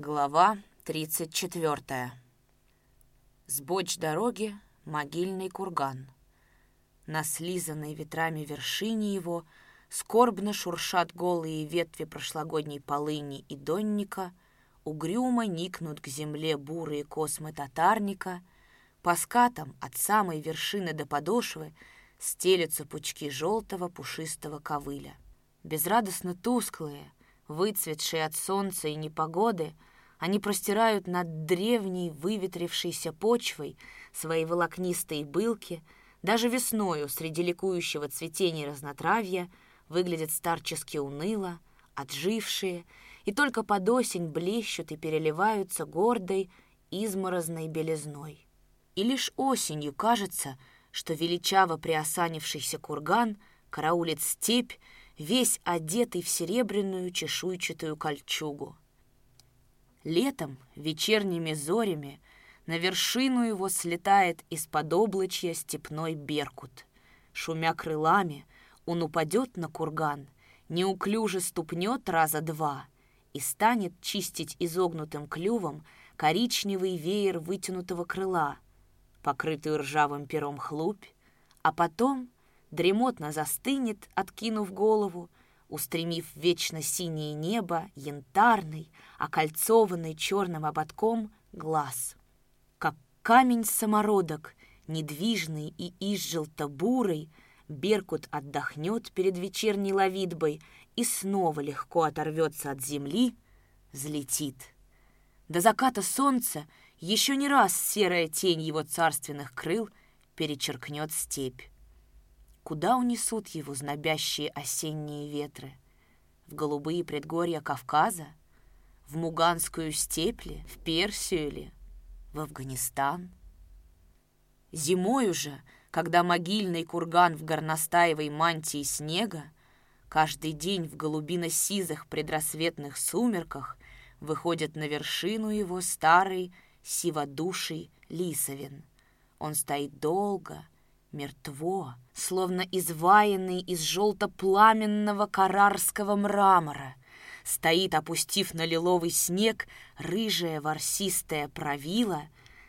Глава 34. С боч дороги могильный курган. На слизанной ветрами вершине его скорбно шуршат голые ветви прошлогодней полыни и донника, угрюмо никнут к земле бурые космы татарника, по скатам от самой вершины до подошвы стелются пучки желтого пушистого ковыля. Безрадостно тусклые, выцветшие от солнца и непогоды — они простирают над древней выветрившейся почвой свои волокнистые былки, даже весною среди ликующего цветения разнотравья выглядят старчески уныло, отжившие, и только под осень блещут и переливаются гордой, изморозной белизной. И лишь осенью кажется, что величаво приосанившийся курган караулит степь, весь одетый в серебряную чешуйчатую кольчугу. Летом, вечерними зорями, на вершину его слетает из-под облачья степной беркут. Шумя крылами, он упадет на курган, неуклюже ступнет раза два и станет чистить изогнутым клювом коричневый веер вытянутого крыла, покрытый ржавым пером хлупь, а потом дремотно застынет, откинув голову, устремив вечно синее небо, янтарный, окольцованный черным ободком глаз. Как камень-самородок, недвижный и изжелто-бурый, Беркут отдохнет перед вечерней ловидбой и снова легко оторвется от земли, взлетит. До заката солнца еще не раз серая тень его царственных крыл перечеркнет степь. Куда унесут его знобящие осенние ветры? В голубые предгорья Кавказа? В Муганскую степь ли? В Персию ли? В Афганистан? Зимой уже, когда могильный курган в горностаевой мантии снега, каждый день в голубино-сизых предрассветных сумерках выходит на вершину его старый сиводуший лисовин. Он стоит долго, мертво, словно изваянный из желто-пламенного карарского мрамора. Стоит, опустив на лиловый снег, рыжая ворсистая правила,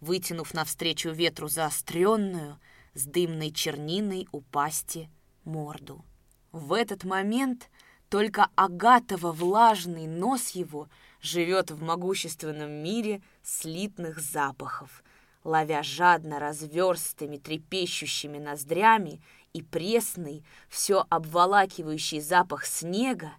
вытянув навстречу ветру заостренную, с дымной черниной у пасти морду. В этот момент только агатово влажный нос его живет в могущественном мире слитных запахов — ловя жадно разверстыми трепещущими ноздрями и пресный, все обволакивающий запах снега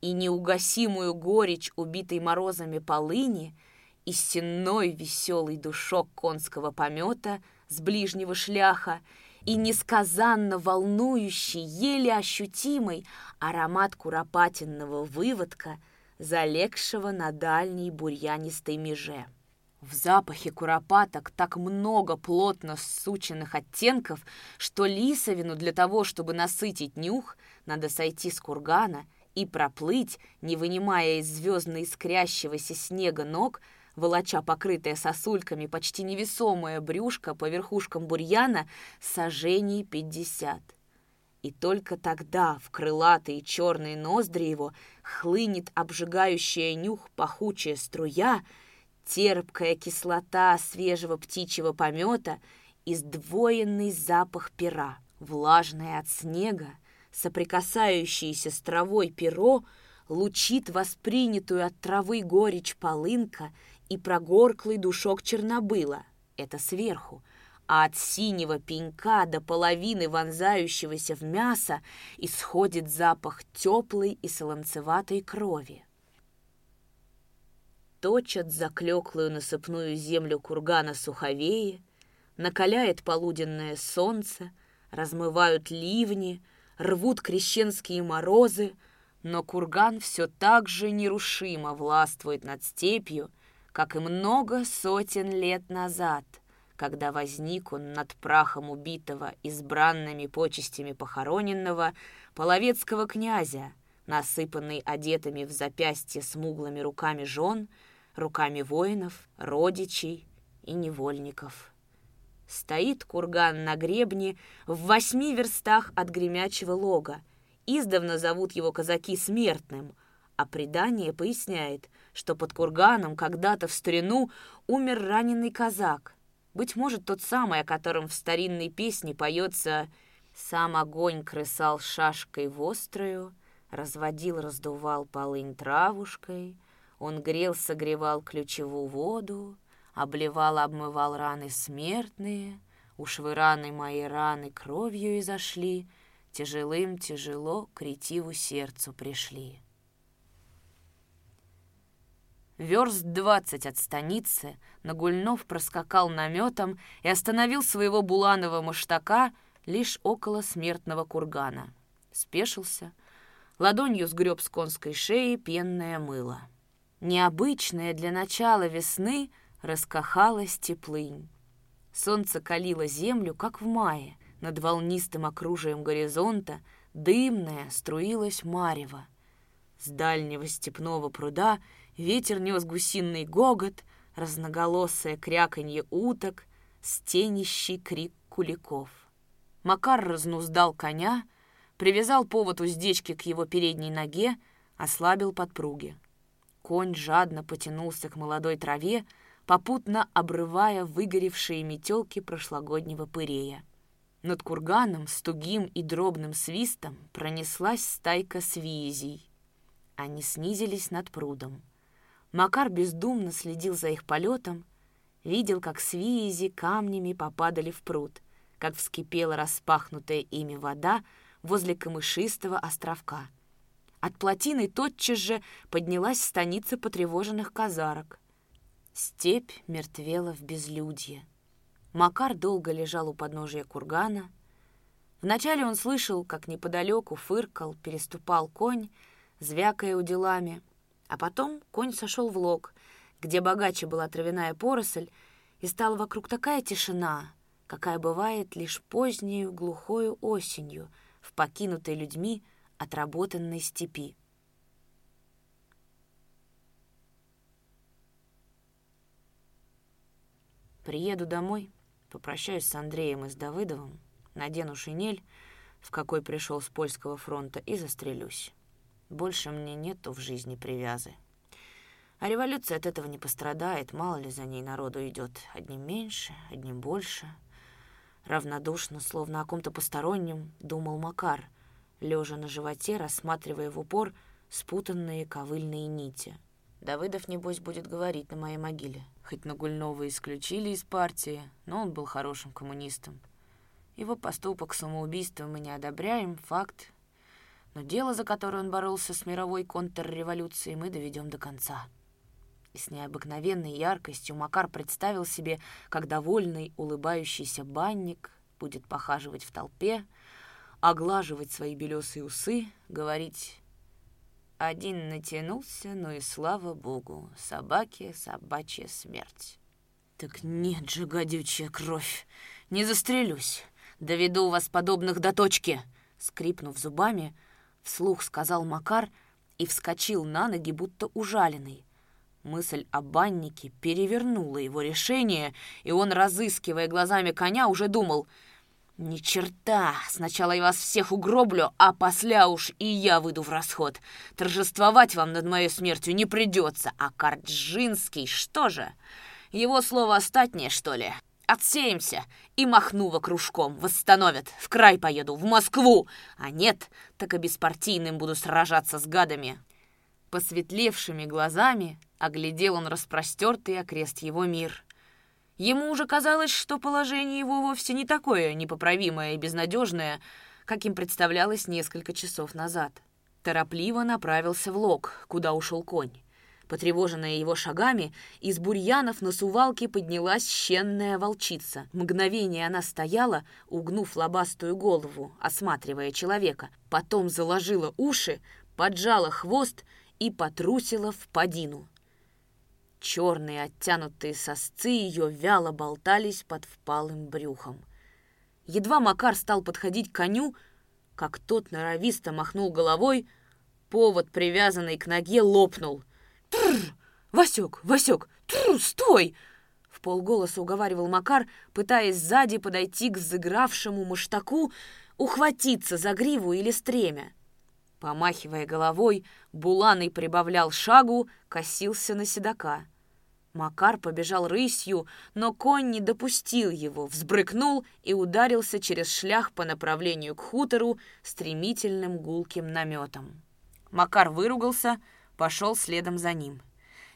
и неугасимую горечь убитой морозами полыни и сенной веселый душок конского помета с ближнего шляха и несказанно волнующий, еле ощутимый аромат куропатинного выводка, залегшего на дальней бурьянистой меже. В запахе куропаток так много плотно сученных оттенков, что лисовину для того, чтобы насытить нюх, надо сойти с кургана и проплыть, не вынимая из звездно искрящегося снега ног, волоча покрытое сосульками почти невесомое брюшко по верхушкам бурьяна сажений пятьдесят. И только тогда в крылатые черные ноздри его хлынет обжигающая нюх пахучая струя — терпкая кислота свежего птичьего помета и сдвоенный запах пера, влажное от снега, соприкасающееся с травой перо, лучит воспринятую от травы горечь полынка и прогорклый душок чернобыла. Это сверху. А от синего пенька до половины вонзающегося в мясо исходит запах теплой и солонцеватой крови точат заклеклую насыпную землю кургана суховеи, накаляет полуденное солнце, размывают ливни, рвут крещенские морозы, но курган все так же нерушимо властвует над степью, как и много сотен лет назад, когда возник он над прахом убитого избранными почестями похороненного половецкого князя, насыпанный одетыми в запястье смуглыми руками жен — руками воинов, родичей и невольников. Стоит курган на гребне в восьми верстах от гремячего лога. Издавна зовут его казаки смертным, а предание поясняет, что под курганом когда-то в старину умер раненый казак. Быть может, тот самый, о котором в старинной песне поется «Сам огонь крысал шашкой вострою, разводил, раздувал полынь травушкой, он грел, согревал ключевую воду, обливал, обмывал раны смертные, уж вы раны мои раны кровью изошли, тяжелым тяжело к ретиву сердцу пришли». Верст двадцать от станицы Нагульнов проскакал наметом и остановил своего буланого маштака лишь около смертного кургана. Спешился, ладонью сгреб с конской шеи пенное мыло. Необычное для начала весны раскахалась теплынь. Солнце калило землю, как в мае. Над волнистым окружием горизонта дымное струилось марево. С дальнего степного пруда Ветер нес гусиный гогот, разноголосое кряканье уток, стенищий крик куликов. Макар разнуздал коня, привязал повод уздечки к его передней ноге, ослабил подпруги. Конь жадно потянулся к молодой траве, попутно обрывая выгоревшие метелки прошлогоднего пырея. Над курганом с тугим и дробным свистом пронеслась стайка свизей. Они снизились над прудом. Макар бездумно следил за их полетом, видел, как свизи камнями попадали в пруд, как вскипела распахнутая ими вода возле камышистого островка. От плотины тотчас же поднялась станица потревоженных казарок. Степь мертвела в безлюдье. Макар долго лежал у подножия кургана. Вначале он слышал, как неподалеку фыркал, переступал конь, звякая уделами — а потом конь сошел в лог, где богаче была травяная поросль, и стала вокруг такая тишина, какая бывает лишь позднею глухою осенью в покинутой людьми отработанной степи. Приеду домой, попрощаюсь с Андреем и с Давыдовым, надену шинель, в какой пришел с польского фронта, и застрелюсь. Больше мне нету в жизни привязы. А революция от этого не пострадает, мало ли за ней народу идет. Одним меньше, одним больше. Равнодушно, словно о ком-то постороннем, думал Макар, лежа на животе, рассматривая в упор спутанные ковыльные нити. Давыдов, небось, будет говорить на моей могиле. Хоть Нагульнова исключили из партии, но он был хорошим коммунистом. Его поступок самоубийства мы не одобряем, факт, но дело, за которое он боролся с мировой контрреволюцией, мы доведем до конца. И с необыкновенной яркостью Макар представил себе, как довольный, улыбающийся банник будет похаживать в толпе, оглаживать свои белесые усы, говорить «Один натянулся, ну и слава богу, собаке собачья смерть». «Так нет же, гадючая кровь, не застрелюсь, доведу вас подобных до точки!» Скрипнув зубами, вслух сказал Макар и вскочил на ноги, будто ужаленный. Мысль о баннике перевернула его решение, и он, разыскивая глазами коня, уже думал «Ни черта! Сначала я вас всех угроблю, а после уж и я выйду в расход. Торжествовать вам над моей смертью не придется, а Карджинский что же? Его слово остатнее, что ли?» Отсеемся и Махнува кружком восстановят. В край поеду, в Москву. А нет, так и беспартийным буду сражаться с гадами. Посветлевшими глазами оглядел он распростертый окрест его мир. Ему уже казалось, что положение его вовсе не такое непоправимое и безнадежное, каким представлялось несколько часов назад. Торопливо направился в лог, куда ушел конь. Потревоженная его шагами, из бурьянов на сувалке поднялась щенная волчица. Мгновение она стояла, угнув лобастую голову, осматривая человека. Потом заложила уши, поджала хвост и потрусила в подину. Черные оттянутые сосцы ее вяло болтались под впалым брюхом. Едва Макар стал подходить к коню, как тот норовисто махнул головой, повод, привязанный к ноге, лопнул — «Тррр! Васек, Васек, тррр, стой!» В полголоса уговаривал Макар, пытаясь сзади подойти к загравшему маштаку, ухватиться за гриву или стремя. Помахивая головой, Буланый прибавлял шагу, косился на седока. Макар побежал рысью, но конь не допустил его, взбрыкнул и ударился через шлях по направлению к хутору стремительным гулким наметом. Макар выругался, пошел следом за ним.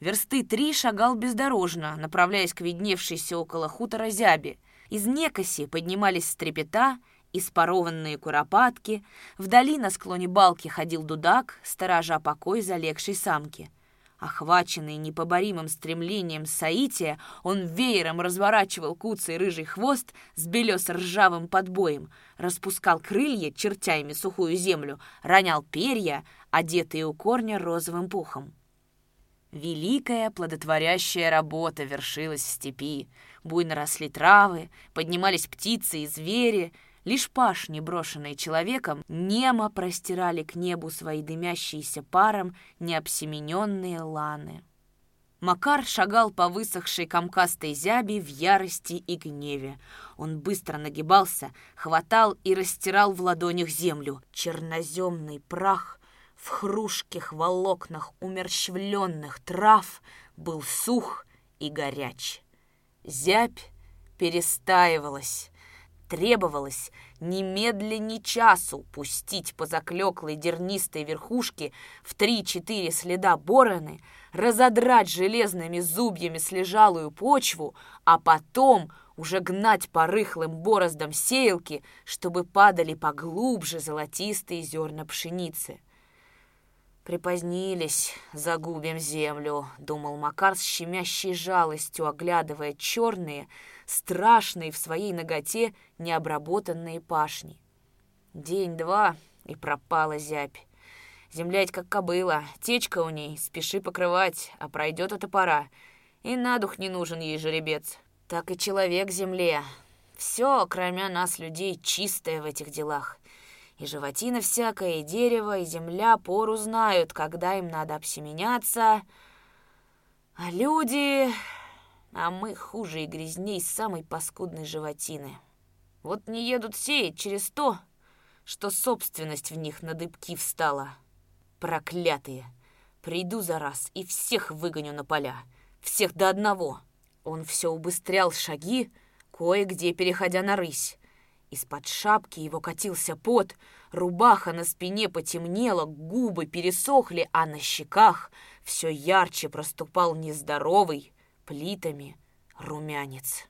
Версты три шагал бездорожно, направляясь к видневшейся около хутора зяби. Из некоси поднимались стрепета и спарованные куропатки. Вдали на склоне балки ходил дудак, сторожа покой залегшей самки. Охваченный непоборимым стремлением соития, он веером разворачивал куцый рыжий хвост с белесо-ржавым подбоем, распускал крылья, чертя ими сухую землю, ронял перья, одетые у корня розовым пухом. Великая плодотворящая работа вершилась в степи. Буйно росли травы, поднимались птицы и звери. Лишь пашни, брошенные человеком, немо простирали к небу свои дымящиеся паром необсемененные ланы. Макар шагал по высохшей комкастой зяби в ярости и гневе. Он быстро нагибался, хватал и растирал в ладонях землю. Черноземный прах в хрушких волокнах умерщвленных трав был сух и горяч. Зябь перестаивалась. Требовалось немедленно часу пустить по заклеклой дернистой верхушке в три-четыре следа бороны, разодрать железными зубьями слежалую почву, а потом уже гнать по рыхлым бороздам сеялки, чтобы падали поглубже золотистые зерна пшеницы. «Припозднились, загубим землю», — думал Макар с щемящей жалостью, оглядывая черные, страшные в своей ноготе необработанные пашни. День-два, и пропала зябь. Земля как кобыла, течка у ней, спеши покрывать, а пройдет эта пора. И на дух не нужен ей жеребец. Так и человек земле. Все, кроме нас, людей, чистое в этих делах. И животина всякая, и дерево, и земля пору знают, когда им надо обсеменяться. А люди... А мы хуже и грязней самой паскудной животины. Вот не едут сеять через то, что собственность в них на дыбки встала. Проклятые! Приду за раз и всех выгоню на поля. Всех до одного. Он все убыстрял шаги, кое-где переходя на рысь. Из-под шапки его катился пот, рубаха на спине потемнела, губы пересохли, а на щеках все ярче проступал нездоровый плитами румянец.